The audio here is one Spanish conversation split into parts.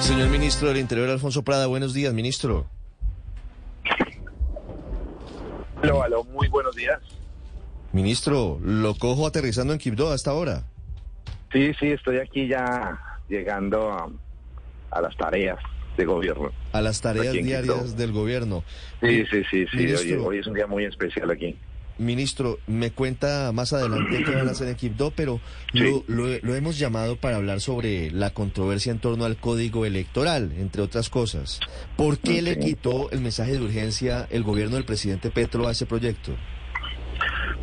Señor ministro del Interior, Alfonso Prada, buenos días, ministro. Aló, aló, muy buenos días. Ministro, lo cojo aterrizando en Quibdó hasta ahora. Sí, sí, estoy aquí ya llegando a, a las tareas de gobierno. A las tareas diarias Quibdó. del gobierno. Sí, sí, sí, sí. Ministro. Hoy, hoy es un día muy especial aquí. Ministro, me cuenta más adelante qué van a hacer en Quibdó, pero Sí. lo, lo- lo hemos llamado para hablar sobre la controversia en torno al código electoral, entre otras cosas. ¿Por qué le quitó el mensaje de urgencia el gobierno del presidente Petro a ese proyecto?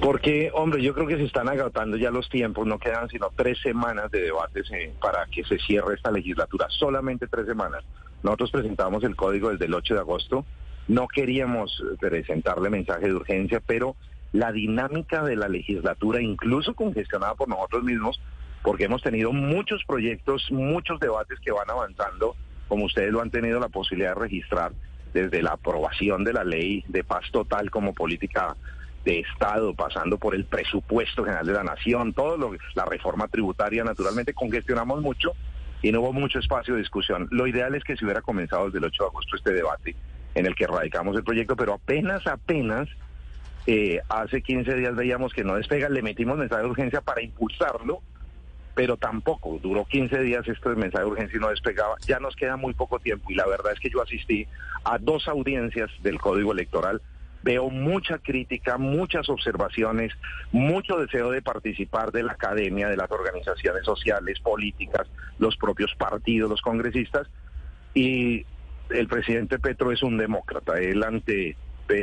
Porque, hombre, yo creo que se están agotando ya los tiempos. No quedan sino tres semanas de debates eh, para que se cierre esta legislatura. Solamente tres semanas. Nosotros presentamos el código desde el 8 de agosto. No queríamos presentarle mensaje de urgencia, pero la dinámica de la legislatura, incluso congestionada por nosotros mismos, porque hemos tenido muchos proyectos, muchos debates que van avanzando, como ustedes lo han tenido la posibilidad de registrar, desde la aprobación de la ley de paz total como política de Estado, pasando por el presupuesto general de la nación, todo lo la reforma tributaria, naturalmente congestionamos mucho y no hubo mucho espacio de discusión. Lo ideal es que se hubiera comenzado desde el 8 de agosto este debate en el que radicamos el proyecto, pero apenas, apenas eh, hace 15 días veíamos que no despega, le metimos mensaje de urgencia para impulsarlo, pero tampoco, duró 15 días esto de mensaje de urgencia y no despegaba, ya nos queda muy poco tiempo y la verdad es que yo asistí a dos audiencias del Código Electoral, veo mucha crítica, muchas observaciones, mucho deseo de participar de la academia, de las organizaciones sociales, políticas, los propios partidos, los congresistas, y el presidente Petro es un demócrata. Él ante,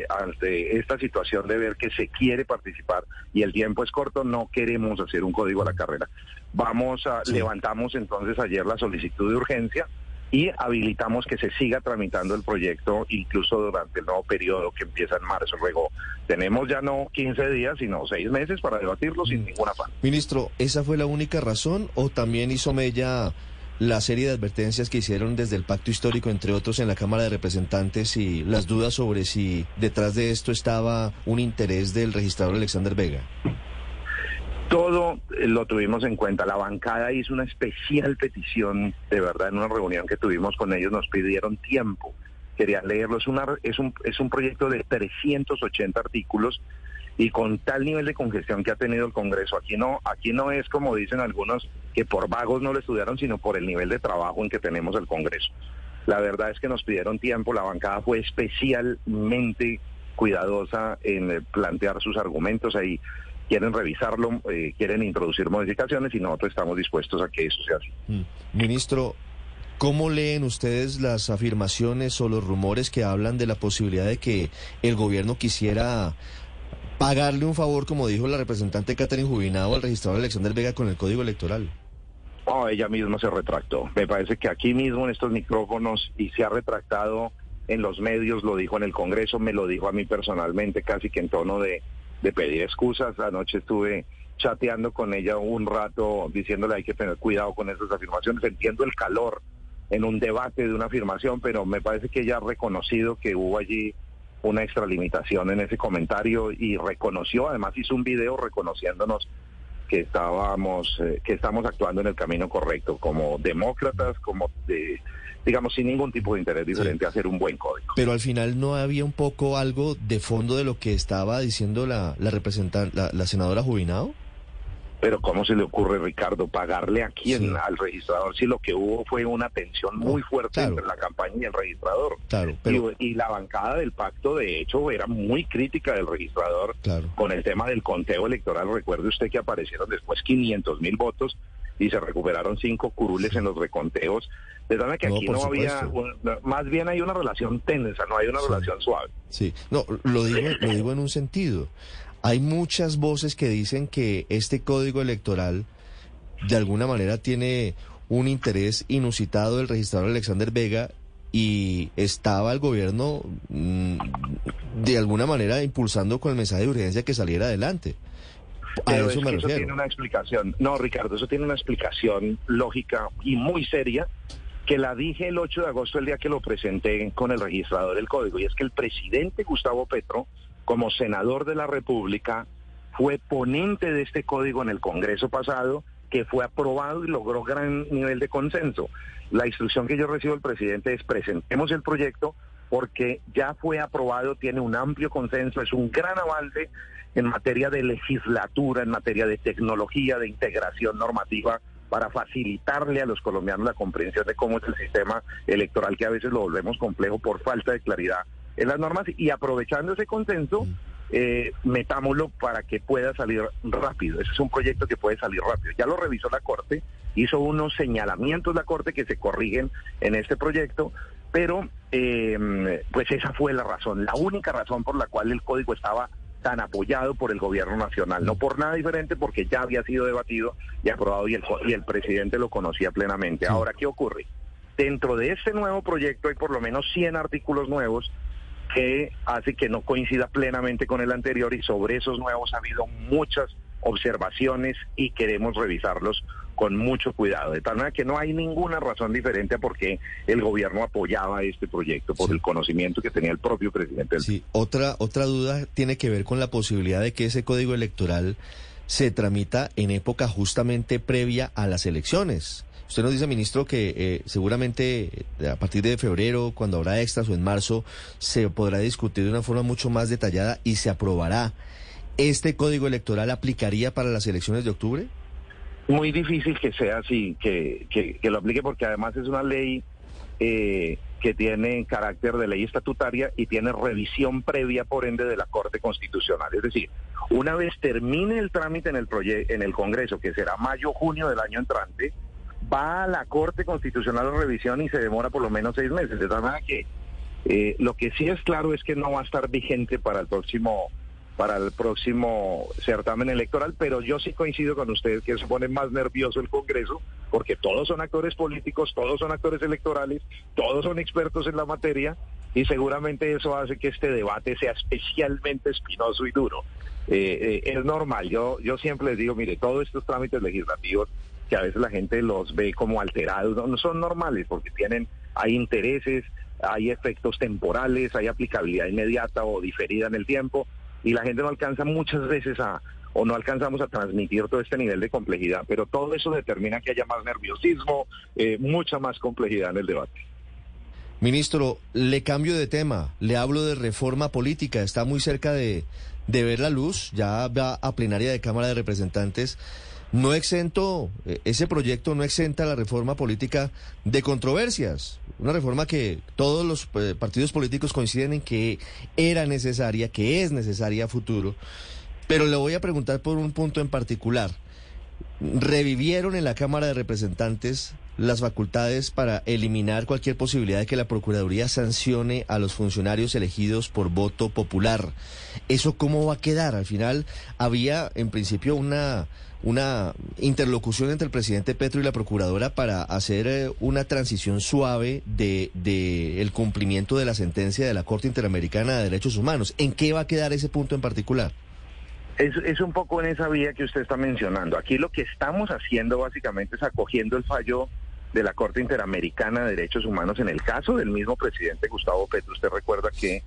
ante esta situación de ver que se quiere participar y el tiempo es corto, no queremos hacer un código a la carrera. Vamos a, Sí. levantamos entonces ayer la solicitud de urgencia y habilitamos que se siga tramitando el proyecto incluso durante el nuevo periodo que empieza en marzo. Luego tenemos ya no 15 días, sino 6 meses para debatirlo sin ningún afán. Ministro, ¿esa fue la única razón o también hizo mella la serie de advertencias que hicieron desde el pacto histórico, entre otros, en la Cámara de Representantes y las dudas sobre si detrás de esto estaba un interés del registrador Alexander Vega? Todo eh, lo tuvimos en cuenta. La bancada hizo una especial petición, de verdad, en una reunión que tuvimos con ellos, nos pidieron tiempo. Querían leerlo. Es, una, es, un, es un proyecto de 380 artículos y con tal nivel de congestión que ha tenido el Congreso. Aquí no, aquí no es como dicen algunos que por vagos no lo estudiaron, sino por el nivel de trabajo en que tenemos el Congreso. La verdad es que nos pidieron tiempo. La bancada fue especialmente cuidadosa en eh, plantear sus argumentos ahí quieren revisarlo, eh, quieren introducir modificaciones y nosotros estamos dispuestos a que eso sea así. Mm. Ministro, ¿cómo leen ustedes las afirmaciones o los rumores que hablan de la posibilidad de que el gobierno quisiera pagarle un favor, como dijo la representante Catherine Jubinado, al registrador Alexander Vega con el código electoral? Oh, ella misma se retractó. Me parece que aquí mismo en estos micrófonos y se ha retractado en los medios, lo dijo en el Congreso, me lo dijo a mí personalmente, casi que en tono de, de pedir excusas. Anoche estuve chateando con ella un rato diciéndole hay que tener cuidado con esas afirmaciones. Entiendo el calor en un debate de una afirmación, pero me parece que ella ha reconocido que hubo allí una extralimitación en ese comentario y reconoció, además hizo un video reconociéndonos que estábamos eh, que estamos actuando en el camino correcto como demócratas como de, digamos sin ningún tipo de interés diferente a hacer un buen código Pero al final no había un poco algo de fondo de lo que estaba diciendo la, la representante, la, la senadora Jubinado. Pero cómo se le ocurre Ricardo pagarle a quién Sí. al registrador si lo que hubo fue una tensión muy fuerte claro. entre la campaña y el registrador Claro, pero y, y la bancada del pacto de hecho era muy crítica del registrador claro. con el tema del conteo electoral. Recuerde usted que aparecieron después 500 mil votos y se recuperaron cinco curules en los reconteos. De manera que No, aquí no había, un- más bien hay una relación tensa, no hay una Sí. relación suave. Sí, no, lo digo, lo digo en un sentido. Hay muchas voces que dicen que este código electoral de alguna manera tiene un interés inusitado del registrador Alexander Vega y estaba el gobierno mm, de alguna manera impulsando con el mensaje de urgencia que saliera adelante. A Pero eso es me eso tiene una explicación. No, Ricardo, eso tiene una explicación lógica y muy seria que la dije el 8 de agosto, el día que lo presenté con el registrador del código, y es que el presidente Gustavo Petro, como senador de la República, fue ponente de este código en el Congreso pasado que fue aprobado y logró gran nivel de consenso. La instrucción que yo recibo del presidente es presentemos el proyecto porque ya fue aprobado, tiene un amplio consenso, es un gran avance en materia de legislatura, en materia de tecnología, de integración normativa para facilitarle a los colombianos la comprensión de cómo es el sistema electoral, que a veces lo volvemos complejo por falta de claridad en las normas, y aprovechando ese consenso, mm. eh, metámoslo para que pueda salir rápido. Ese es un proyecto que puede salir rápido. Ya lo revisó la Corte, hizo unos señalamientos la Corte que se corrigen en este proyecto, pero eh, pues esa fue la razón, la única razón por la cual el código estaba tan apoyado por el gobierno nacional, no por nada diferente porque ya había sido debatido y aprobado y el, y el presidente lo conocía plenamente. Ahora, ¿qué ocurre? Dentro de este nuevo proyecto hay por lo menos 100 artículos nuevos que hace que no coincida plenamente con el anterior y sobre esos nuevos ha habido muchas observaciones y queremos revisarlos con mucho cuidado, de tal manera que no hay ninguna razón diferente a por qué el gobierno apoyaba este proyecto, por el conocimiento que tenía el propio presidente. Sí, otra, otra duda tiene que ver con la posibilidad de que ese código electoral se tramita en época justamente previa a las elecciones. Usted nos dice, ministro, que eh, seguramente eh, a partir de febrero, cuando habrá extras o en marzo, se podrá discutir de una forma mucho más detallada y se aprobará. ¿Este código electoral aplicaría para las elecciones de octubre? Muy difícil que sea así, que, que, lo aplique porque además es una ley eh, que tiene carácter de ley estatutaria y tiene revisión previa, por ende, de la Corte Constitucional. Es decir, una vez termine el trámite en el, en el Congreso, que será mayo-junio del año entrante, va a la Corte Constitucional a revisión y se demora por lo menos seis meses. De tal manera que eh, lo que sí es claro es que no va a estar vigente para el próximo para el próximo certamen electoral, pero yo sí coincido con ustedes que se pone más nervioso el Congreso, porque todos son actores políticos, todos son actores electorales, todos son expertos en la materia, y seguramente eso hace que este debate sea especialmente espinoso y duro. Eh, eh, es normal, yo, yo siempre les digo, mire, todos estos trámites legislativos que a veces la gente los ve como alterados, no son normales porque tienen, hay intereses, hay efectos temporales, hay aplicabilidad inmediata o diferida en el tiempo y la gente no alcanza muchas veces a o no alcanzamos a transmitir todo este nivel de complejidad, pero todo eso determina que haya más nerviosismo, eh, mucha más complejidad en el debate. Ministro, le cambio de tema, le hablo de reforma política, está muy cerca de, de ver la luz, ya va a plenaria de Cámara de Representantes no exento, eh, ese proyecto no exenta la reforma política de controversias. Una reforma que todos los eh, partidos políticos coinciden en que era necesaria, que es necesaria a futuro. Pero le voy a preguntar por un punto en particular. Revivieron en la Cámara de Representantes las facultades para eliminar cualquier posibilidad de que la Procuraduría sancione a los funcionarios elegidos por voto popular. ¿Eso cómo va a quedar? Al final había en principio una una interlocución entre el presidente Petro y la procuradora para hacer eh, una transición suave de, de, el cumplimiento de la sentencia de la Corte Interamericana de Derechos Humanos. ¿En qué va a quedar ese punto en particular? Es, es un poco en esa vía que usted está mencionando. Aquí lo que estamos haciendo básicamente es acogiendo el fallo de la Corte Interamericana de Derechos Humanos en el caso del mismo presidente Gustavo Petro. Usted recuerda que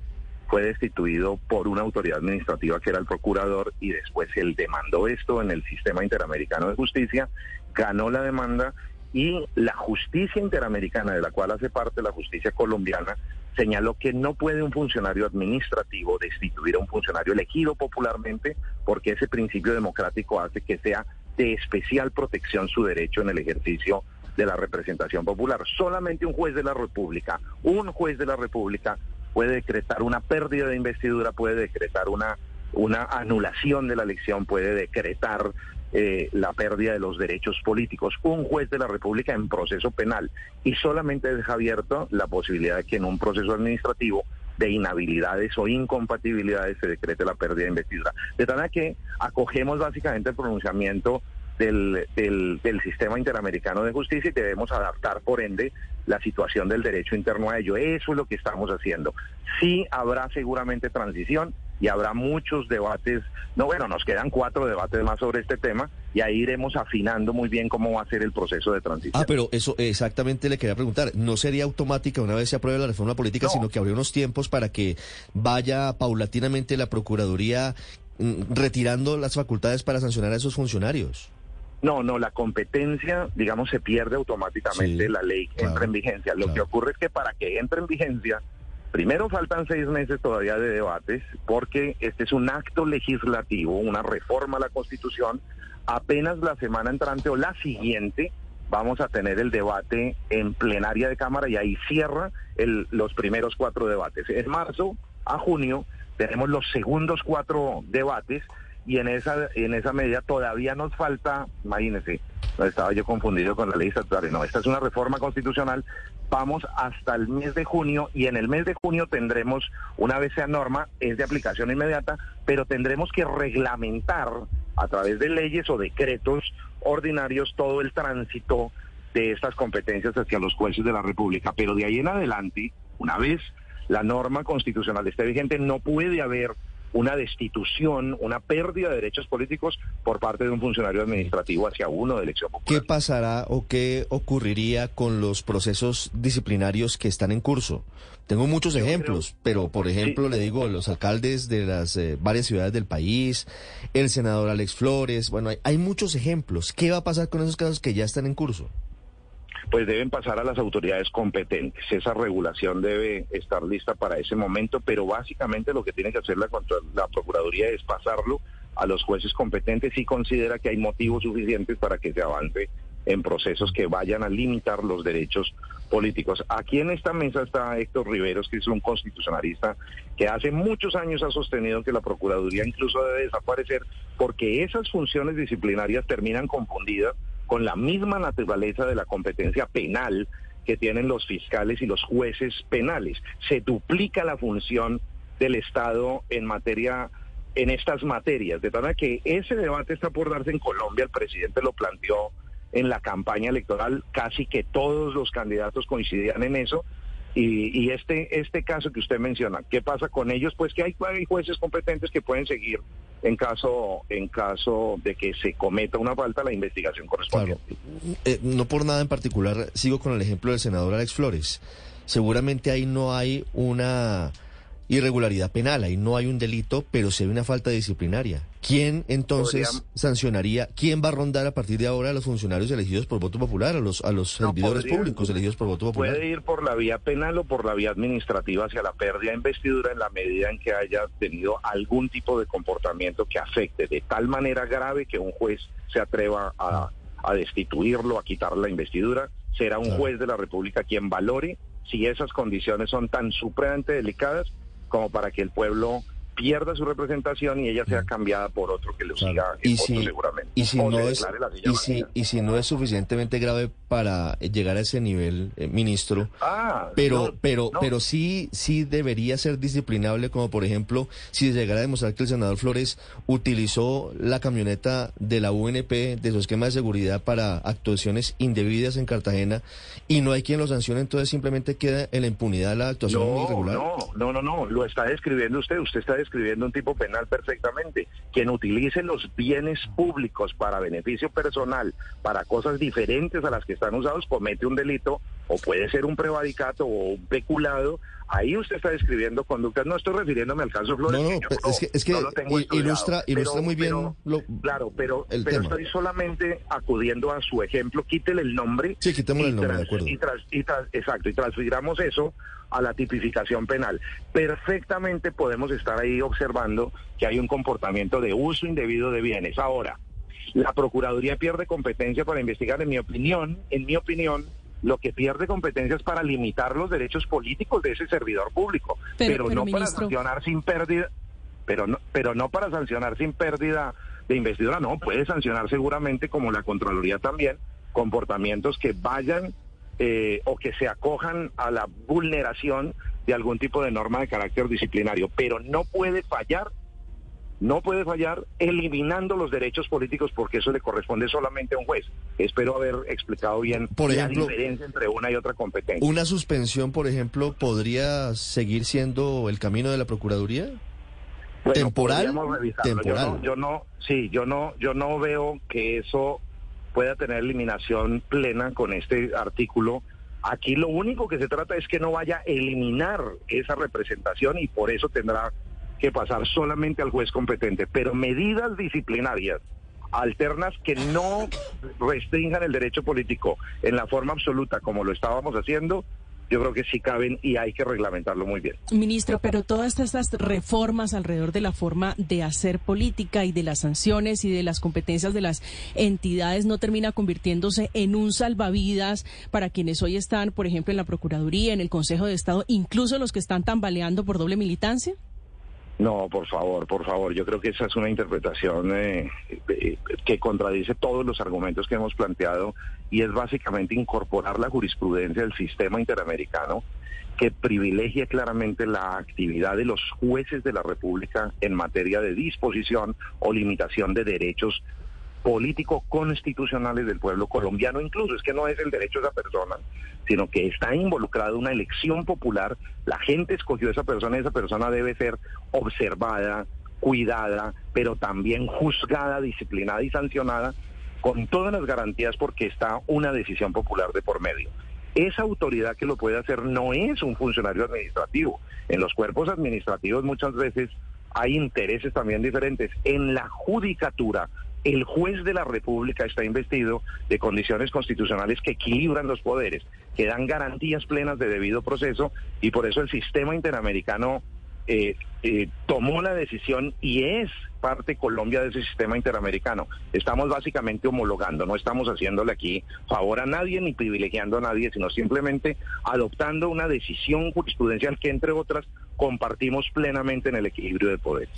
fue destituido por una autoridad administrativa que era el procurador y después él demandó esto en el sistema interamericano de justicia, ganó la demanda y la justicia interamericana, de la cual hace parte la justicia colombiana, señaló que no puede un funcionario administrativo destituir a un funcionario elegido popularmente porque ese principio democrático hace que sea de especial protección su derecho en el ejercicio de la representación popular. Solamente un juez de la República, un juez de la República puede decretar una pérdida de investidura, puede decretar una, una anulación de la elección, puede decretar eh, la pérdida de los derechos políticos. Un juez de la República en proceso penal y solamente deja abierto la posibilidad de que en un proceso administrativo de inhabilidades o incompatibilidades se decrete la pérdida de investidura. De tal manera que acogemos básicamente el pronunciamiento del, del, del, sistema interamericano de justicia y debemos adaptar, por ende, la situación del derecho interno a ello. Eso es lo que estamos haciendo. Sí habrá seguramente transición y habrá muchos debates. No, bueno, nos quedan cuatro debates más sobre este tema y ahí iremos afinando muy bien cómo va a ser el proceso de transición. Ah, pero eso exactamente le quería preguntar. ¿No sería automática una vez se apruebe la reforma política, sino que habría unos tiempos para que vaya paulatinamente la Procuraduría mm, retirando las facultades para sancionar a esos funcionarios? No, no, la competencia, digamos, se pierde automáticamente, Sí, la ley claro, entra en vigencia. Lo claro. que ocurre es que para que entre en vigencia, primero faltan seis meses todavía de debates, porque este es un acto legislativo, una reforma a la Constitución. Apenas la semana entrante o la siguiente vamos a tener el debate en plenaria de Cámara y ahí cierra el- los primeros cuatro debates. En marzo a junio tenemos los segundos cuatro debates y en esa en esa medida todavía nos falta, imagínense, no estaba yo confundido con la ley estatutaria, no, esta es una reforma constitucional, vamos hasta el mes de junio y en el mes de junio tendremos, una vez sea norma, es de aplicación inmediata, pero tendremos que reglamentar a través de leyes o decretos ordinarios todo el tránsito de estas competencias hacia los jueces de la República. Pero de ahí en adelante, una vez la norma constitucional esté vigente, no puede haber una destitución, una pérdida de derechos políticos por parte de un funcionario administrativo hacia uno de elección popular. ¿Qué pasará o qué ocurriría con los procesos disciplinarios que están en curso? Tengo muchos Yo ejemplos, pero por ejemplo le digo los alcaldes de las eh, varias ciudades del país, el senador Alex Flores, bueno, hay, hay muchos ejemplos. ¿Qué va a pasar con esos casos que ya están en curso? Pues deben pasar a las autoridades competentes. Esa regulación debe estar lista para ese momento, pero básicamente lo que tiene que hacer la, Procuraduría es pasarlo a los jueces competentes y considera que hay motivos suficientes para que se avance en procesos que vayan a limitar los derechos políticos. Aquí en esta mesa está Héctor Riveros, que es un constitucionalista que hace muchos años ha sostenido que la Procuraduría incluso debe desaparecer porque esas funciones disciplinarias terminan confundidas con la misma naturaleza de la competencia penal que tienen los fiscales y los jueces penales. Se duplica la función del Estado en materia en estas materias, de manera que ese debate está por darse en Colombia, el presidente lo planteó en la campaña electoral, casi que todos los candidatos coincidían en eso, y, y este este caso que usted menciona, ¿qué pasa con ellos? Pues que hay, hay jueces competentes que pueden seguir en caso en caso de que se cometa una falta la investigación correspondiente. Eh, no por nada en particular, sigo con el ejemplo del senador Alex Flores. Seguramente ahí no hay una irregularidad penal, ahí no hay un delito, pero sí hay una falta disciplinaria. ¿Quién entonces Podríamos- sancionaría, quién va a rondar a partir de ahora a los funcionarios elegidos por voto popular, a los, a los No, servidores podría- públicos elegidos por voto popular? Puede ir por la vía penal o por la vía administrativa hacia la pérdida de investidura en la medida en que haya tenido algún tipo de comportamiento que afecte de tal manera grave que un juez se atreva a, a destituirlo, a quitar la investidura. Será un Claro. juez de la República quien valore si esas condiciones son tan supremamente delicadas como para que el pueblo pierda su representación y ella sea cambiada por otro que lo siga en Y voto si, seguramente. y si O no es y si, y si no es suficientemente grave para llegar a ese nivel, eh, ministro, Ah, pero no, pero no. pero sí sí debería ser disciplinable como por ejemplo si se llegara a demostrar que el senador Flores utilizó la camioneta de la UNP de su esquema de seguridad para actuaciones indebidas en Cartagena y no hay quien lo sancione entonces simplemente queda en la impunidad la actuación No, irregular no, no, no, no, lo está describiendo usted, usted está describiendo un tipo penal perfectamente. Quien utilice los bienes públicos para beneficio personal, para cosas diferentes a las que están usados, comete un delito o puede ser un prevaricato o un peculado. Ahí usted está describiendo conductas. No estoy refiriéndome al caso Flores. No, no, es que- es que no ilustra- ilustra muy bien pero- lo- claro, pero, el pero tema. estoy solamente acudiendo a su ejemplo. Quítele el nombre Sí, quitémosle el nombre, de acuerdo. y tras- y tras- exacto, y transfiramos eso a la tipificación penal. Perfectamente podemos estar ahí observando que hay un comportamiento de uso indebido de bienes. Ahora, la Procuraduría pierde competencia para investigar, en mi opinión, en mi opinión, lo que pierde competencia es para limitar los derechos políticos de ese servidor público, Pero- pero, pero, no para sancionar sin pérdida, pero no, pero no para sancionar sin pérdida de investidura, no, puede sancionar seguramente, como la Contraloría también, comportamientos que vayan eh, o que se acojan a la vulneración de algún tipo de norma de carácter disciplinario, pero no puede fallar, no puede fallar eliminando los derechos políticos porque eso le corresponde solamente a un juez. Espero haber explicado bien Por ejemplo, la diferencia entre una y otra competencia. una suspensión por ejemplo podría seguir siendo el camino de la procuraduría Bueno, ¿Temporal? Temporal. Yo no, yo no, sí, yo no, yo no veo que eso pueda tener eliminación plena con este artículo. Aquí lo único que se trata es que no vaya a eliminar esa representación y por eso tendrá que pasar solamente al juez competente. Pero medidas disciplinarias alternas que no restrinjan el derecho político en la forma absoluta como lo estábamos haciendo, yo creo que sí caben y hay que reglamentarlo muy bien. Ministro, pero todas estas reformas alrededor de la forma de hacer política y de las sanciones y de las competencias de las entidades no termina convirtiéndose en un salvavidas para quienes hoy están, por ejemplo, en la Procuraduría, en el Consejo de Estado, incluso los que están tambaleando por doble militancia? No, por favor, por favor. Yo creo que esa es una interpretación eh, eh, que contradice todos los argumentos que hemos planteado y es básicamente incorporar la jurisprudencia del sistema interamericano que privilegia claramente la actividad de los jueces de la República en materia de disposición o limitación de derechos político constitucionales del pueblo colombiano, incluso es que no es el derecho de esa persona, sino que está involucrada una elección popular, la gente escogió a esa persona y esa persona debe ser observada, cuidada, pero también juzgada, disciplinada y sancionada con todas las garantías porque está una decisión popular de por medio. Esa autoridad que lo puede hacer no es un funcionario administrativo. En los cuerpos administrativos muchas veces hay intereses también diferentes. En la judicatura el juez de la República está investido de condiciones constitucionales que equilibran los poderes, que dan garantías plenas de debido proceso y por eso el sistema interamericano eh, eh, tomó la decisión y es parte Colombia de ese sistema interamericano. Estamos básicamente homologando, no estamos haciéndole aquí favor a nadie ni privilegiando a nadie, sino simplemente adoptando una decisión jurisprudencial que, entre otras, compartimos plenamente en el equilibrio de poder.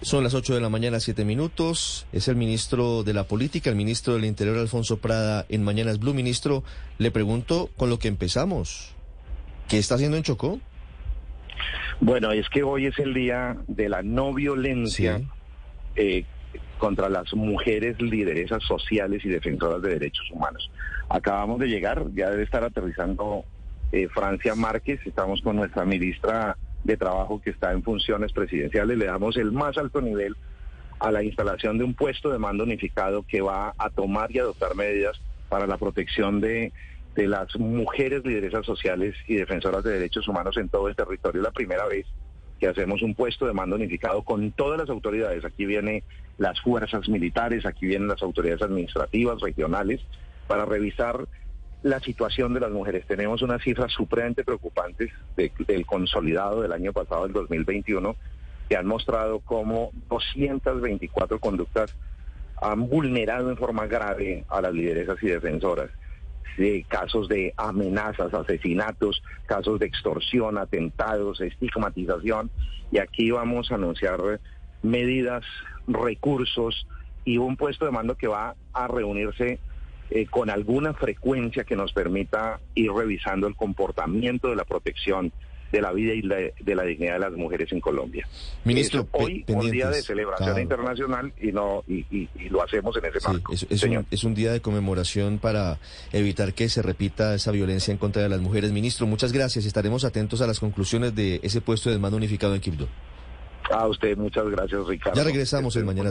Son las 8 de la mañana, 7 minutos. Es el ministro de la Política, el ministro del Interior, Alfonso Prada, en Mañanas Blue. Ministro, le pregunto con lo que empezamos. ¿Qué está haciendo en Chocó? Bueno, es que hoy es el día de la no violencia eh, contra las mujeres lideresas sociales y defensoras de derechos humanos. Acabamos de llegar, ya debe estar aterrizando eh, Francia Márquez, estamos con nuestra ministra de Trabajo que está en funciones presidenciales, le damos el más alto nivel a la instalación de un puesto de mando unificado que va a tomar y adoptar medidas para la protección de de las mujeres lideresas sociales y defensoras de derechos humanos en todo el territorio. La primera vez que hacemos un puesto de mando unificado con todas las autoridades. Aquí vienen las fuerzas militares, aquí vienen las autoridades administrativas, regionales, para revisar la situación de las mujeres. Tenemos unas cifras supremamente preocupantes del consolidado del año pasado, el 2021, que han mostrado cómo 224 conductas han vulnerado en forma grave a las lideresas y defensoras de casos de amenazas, asesinatos, casos de extorsión, atentados, estigmatización. Y aquí vamos a anunciar medidas, recursos y un puesto de mando que va a reunirse eh, con alguna frecuencia que nos permita ir revisando el comportamiento de la protección de la vida y de la dignidad de las mujeres en Colombia. Ministro, hoy un día de celebración internacional y no y, lo hacemos en ese marco. Es, un, es, un, día de conmemoración para evitar que se repita esa violencia en contra de las mujeres. Ministro, muchas gracias. Estaremos atentos a las conclusiones de ese puesto de mando unificado en Quibdó. A usted, muchas gracias, Ricardo. Ya regresamos en mañana.